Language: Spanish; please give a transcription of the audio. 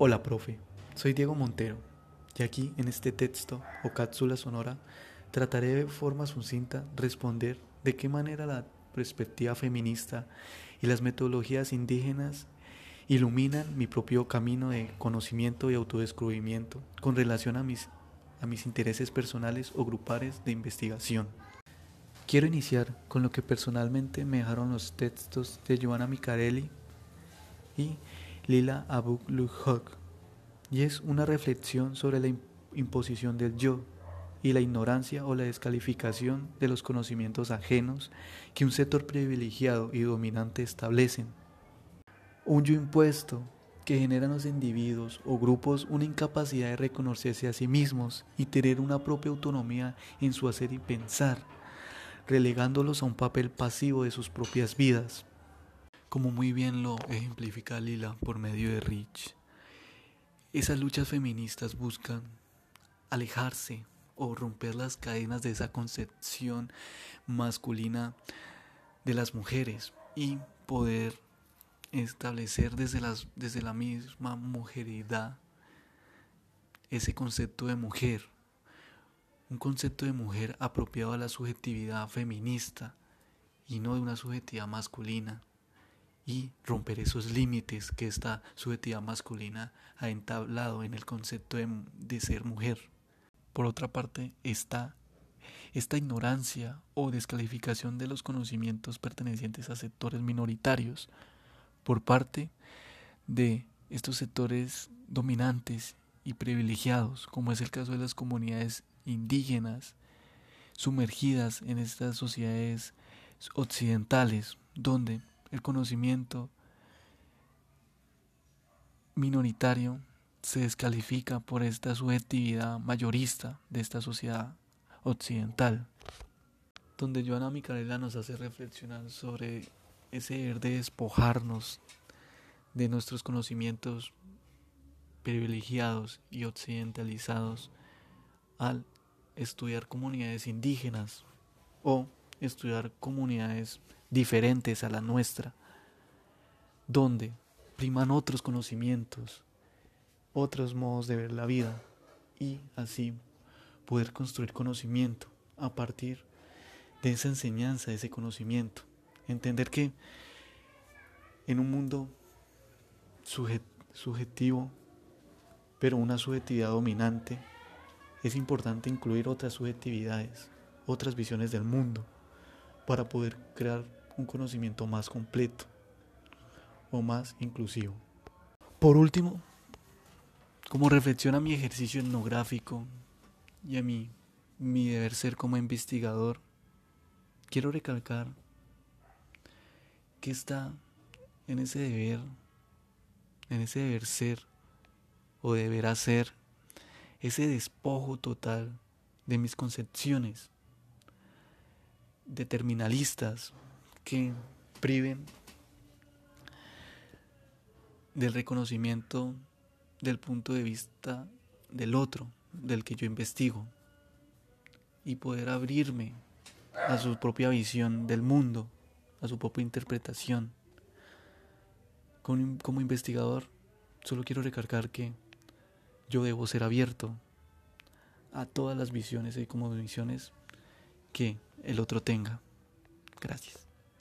Hola, profe. Soy Diego Montero y aquí en este texto o cápsula sonora trataré de forma sucinta responder de qué manera la perspectiva feminista y las metodologías indígenas iluminan mi propio camino de conocimiento y autodescubrimiento con relación a mis, a mis intereses personales o grupales de investigación. Quiero iniciar con lo que personalmente me dejaron los textos de Joana Micarelli y Lila Abu Lughok, y es una reflexión sobre la imposición del yo y la ignorancia o la descalificación de los conocimientos ajenos que un sector privilegiado y dominante establecen. Un yo impuesto que genera en los individuos o grupos una incapacidad de reconocerse a sí mismos y tener una propia autonomía en su hacer y pensar relegándolos a un papel pasivo de sus propias vidas, como muy bien lo ejemplifica Lila por medio de Rich. Esas luchas feministas buscan alejarse o romper las cadenas de esa concepción masculina de las mujeres y poder establecer desde, las, desde la misma mujeridad ese concepto de mujer un concepto de mujer apropiado a la subjetividad feminista y no de una subjetividad masculina y romper esos límites que esta subjetividad masculina ha entablado en el concepto de, ser mujer. Por otra parte, está esta ignorancia o descalificación de los conocimientos pertenecientes a sectores minoritarios por parte de estos sectores dominantes y privilegiados, como es el caso de las comunidades indígenas sumergidas en estas sociedades occidentales, donde el conocimiento minoritario se descalifica por esta subjetividad mayorista de esta sociedad occidental, donde Joana Micaela nos hace reflexionar sobre ese deber de despojarnos de nuestros conocimientos privilegiados y occidentalizados al estudiar comunidades indígenas o estudiar comunidades diferentes a la nuestra, donde priman otros conocimientos, otros modos de ver la vida y así poder construir conocimiento a partir de esa enseñanza, de ese conocimiento. Entender que en un mundo subjetivo, pero una subjetividad dominante, es importante incluir otras subjetividades, otras visiones del mundo, para poder crear un conocimiento más completo o más inclusivo. Por último, como reflexión a mi ejercicio etnográfico y a mi, mi deber ser como investigador, quiero recalcar que está en ese deber, en ese deber ser o deber hacer ese despojo total de mis concepciones determinalistas que priven del reconocimiento del punto de vista del otro, del que yo investigo, y poder abrirme a su propia visión del mundo, a su propia interpretación. Como, investigador, solo quiero recargar que yo debo ser abierto a todas las visiones y como visiones que el otro tenga. Gracias.